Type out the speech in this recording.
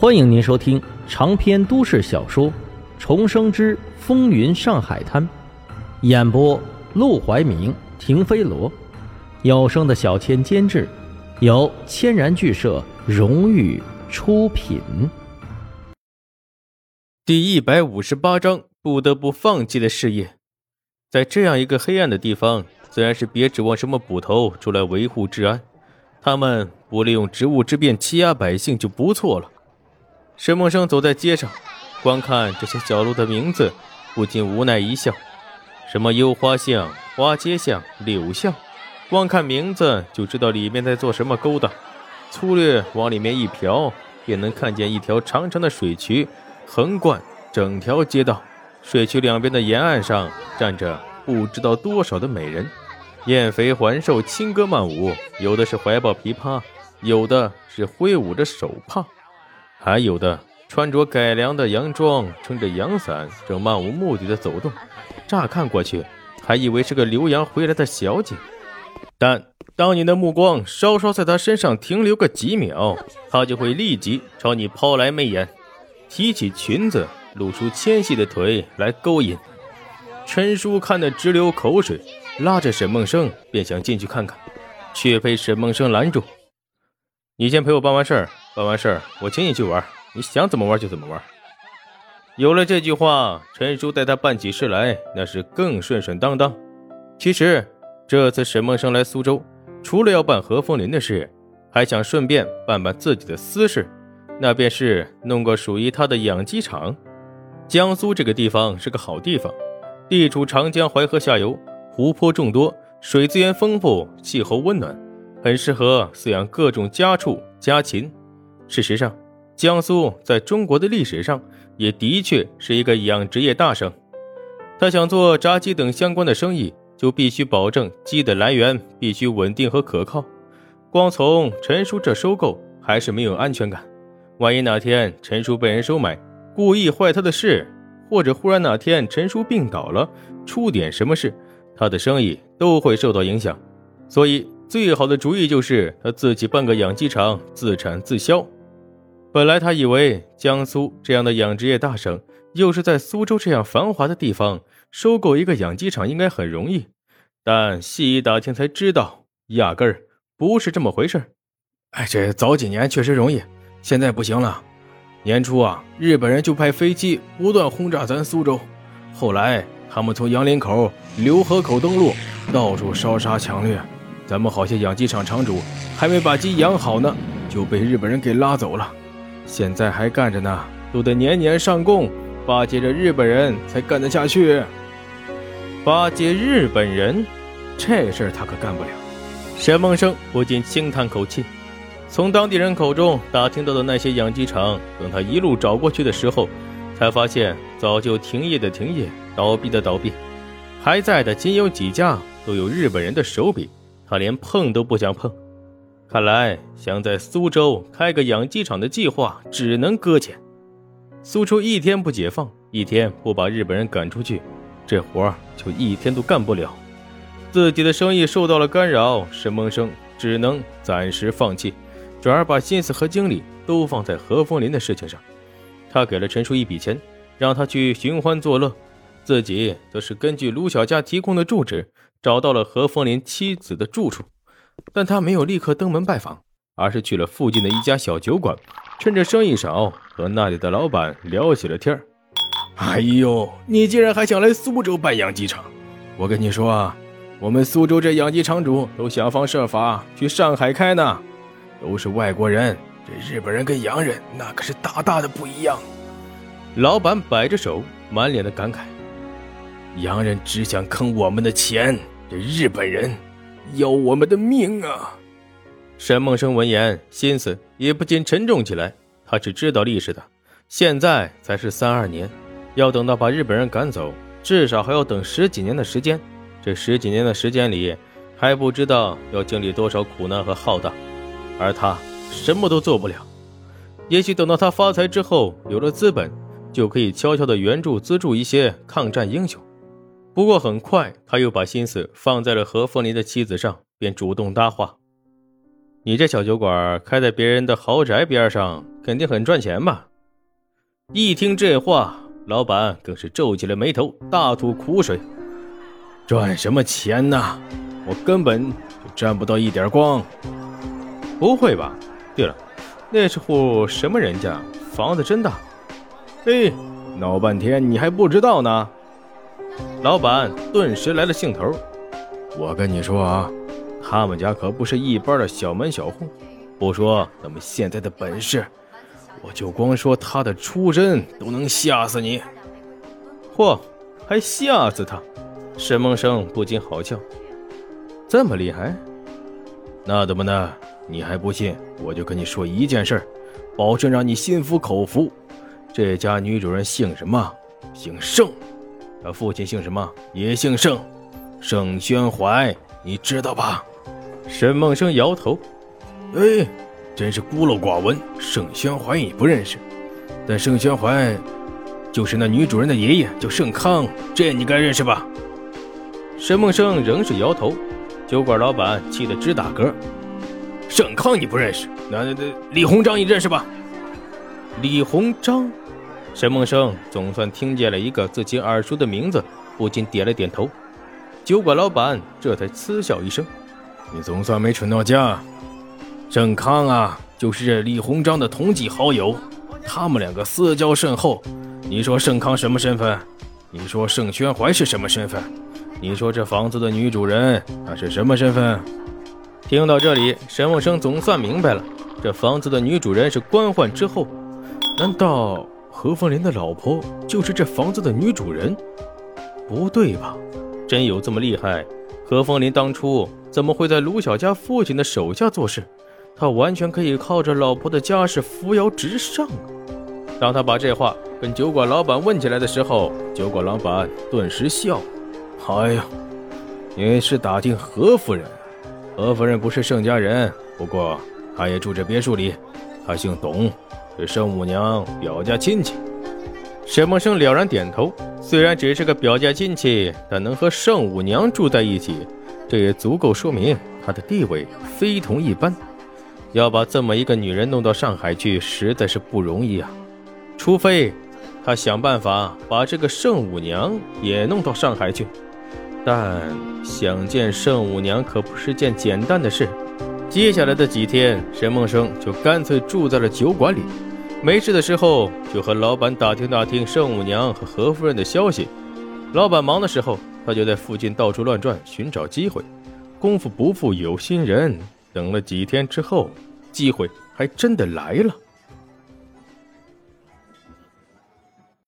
欢迎您收听长篇都市小说《重生之风云上海滩》，演播：陆怀明、停飞罗，有声的小千监制，由千然剧社荣誉出品。第一百五十八章：不得不放弃的事业。在这样一个黑暗的地方，自然是别指望什么捕头出来维护治安，他们不利用职务之便欺压百姓就不错了。沈梦生走在街上，观看这些小路的名字，不禁无奈一笑。什么幽花巷、花街巷、柳巷，光看名字就知道里面在做什么勾当。粗略往里面一瞟，便能看见一条长长的水渠，横贯整条街道。水渠两边的沿岸上站着不知道多少的美人，艳肥环瘦，轻歌曼舞，有的是怀抱琵琶，有的是挥舞着手帕。还有的穿着改良的洋装，撑着阳伞，正漫无目的的走动。乍看过去，还以为是个留洋回来的小姐。但当你的目光稍稍在她身上停留个几秒，她就会立即朝你抛来媚眼，提起裙子，露出纤细的腿来勾引。陈叔看得直流口水，拉着沈梦生便想进去看看，却被沈梦生拦住：“你先陪我办完事儿。”办完事儿，我请你去玩，你想怎么玩就怎么玩。有了这句话，陈叔带他办起事来那是更顺顺当当。其实这次沈梦生来苏州，除了要办何风林的事，还想顺便办办自己的私事，那便是弄个属于他的养鸡场。江苏这个地方是个好地方，地处长江淮河下游，湖泊众多，水资源丰富，气候温暖，很适合饲养各种家畜家禽。事实上，江苏在中国的历史上也的确是一个养殖业大省。他想做炸鸡等相关的生意，就必须保证鸡的来源必须稳定和可靠。光从陈叔这收购还是没有安全感。万一哪天陈叔被人收买，故意坏他的事，或者忽然哪天陈叔病倒了，出点什么事，他的生意都会受到影响。所以，最好的主意就是他自己办个养鸡场，自产自销。本来他以为江苏这样的养殖业大省，又是在苏州这样繁华的地方，收购一个养鸡场应该很容易，但细一打听才知道，压根儿不是这么回事哎，这早几年确实容易，现在不行了。年初啊，日本人就派飞机不断轰炸咱苏州，后来他们从杨林口、浏河口登陆，到处烧杀抢掠，咱们好些养鸡场场主还没把鸡养好呢，就被日本人给拉走了。现在还干着呢，都得年年上供，巴结着日本人才干得下去。巴结日本人，这事儿他可干不了。沈梦生不禁轻叹口气。从当地人口中打听到的那些养鸡场，等他一路找过去的时候，才发现早就停业的停业，倒闭的倒闭，还在的仅有几家都有日本人的手笔，他连碰都不想碰。看来想在苏州开个养鸡场的计划只能搁浅。苏州一天不解放，一天不把日本人赶出去，这活就一天都干不了。自己的生意受到了干扰，沈梦生只能暂时放弃，转而把心思和精力都放在何风林的事情上。他给了陈叔一笔钱，让他去寻欢作乐，自己则是根据卢小佳提供的住址，找到了何风林妻子的住处。但他没有立刻登门拜访，而是去了附近的一家小酒馆，趁着生意少，和那里的老板聊起了天儿。哎呦，你竟然还想来苏州办养鸡场？我跟你说啊，我们苏州这养鸡场主都想方设法去上海开呢，都是外国人，这日本人跟洋人那可是大大的不一样。老板摆着手，满脸的感慨：洋人只想坑我们的钱，这日本人。要我们的命啊！沈梦生闻言，心思也不禁沉重起来。他是知道历史的，现在才是三二年，要等到把日本人赶走，至少还要等十几年的时间。这十几年的时间里，还不知道要经历多少苦难和浩荡，而他什么都做不了。也许等到他发财之后，有了资本，就可以悄悄的援助资助一些抗战英雄。不过很快，他又把心思放在了何凤林的妻子上，便主动搭话：“你这小酒馆开在别人的豪宅边上，肯定很赚钱吧？一听这话，老板更是皱起了眉头，大吐苦水：“赚什么钱呢？我根本就沾不到一点光。”不会吧？对了，那是户什么人家？房子真大。嘿，闹半天你还不知道呢？老板顿时来了兴头。我跟你说啊，他们家可不是一般的小门小户。不说咱们现在的本事，我就光说他的出身都能吓死你。嚯，还吓死他？沈梦生不禁好笑。这么厉害？那怎么呢？你还不信？我就跟你说一件事，保证让你心服口服。这家女主人姓什么？姓盛。他父亲姓什么？也姓盛。盛宣怀，你知道吧？沈梦生摇头。哎，真是孤陋寡闻。盛宣怀你不认识，但盛宣怀就是那女主人的爷爷，叫盛康，这你该认识吧？沈梦生仍是摇头。酒馆老板气得直打嗝。盛康你不认识，那那那李鸿章你认识吧？李鸿章，沈梦生总算听见了一个自己耳熟的名字，不禁点了点头。酒馆老板这才嗤笑一声：“你总算没蠢到家。盛康啊，就是这李鸿章的同级好友，他们两个私交甚厚。你说盛康什么身份？你说盛宣怀是什么身份？你说这房子的女主人她是什么身份？”听到这里，沈梦生总算明白了，这房子的女主人是官宦之后，难道何凤林的老婆就是这房子的女主人？不对吧？真有这么厉害？何凤林当初怎么会在卢小家父亲的手下做事？他完全可以靠着老婆的家世扶摇直上啊！当他把这话跟酒馆老板问起来的时候，酒馆老板顿时笑：“哎呀，你是打听何夫人？”何夫人不是盛家人，不过她也住这别墅里。她姓董，是盛五娘表家亲戚。沈梦生了然点头。虽然只是个表家亲戚，但能和盛五娘住在一起，这也足够说明她的地位非同一般。要把这么一个女人弄到上海去，实在是不容易啊。除非他想办法把这个盛五娘也弄到上海去。但想见圣母娘可不是件简单的事。接下来的几天，沈梦生就干脆住在了酒馆里，没事的时候就和老板打听打听圣母娘和何夫人的消息。老板忙的时候，他就在附近到处乱转，寻找机会。功夫不负有心人，等了几天之后，机会还真的来了。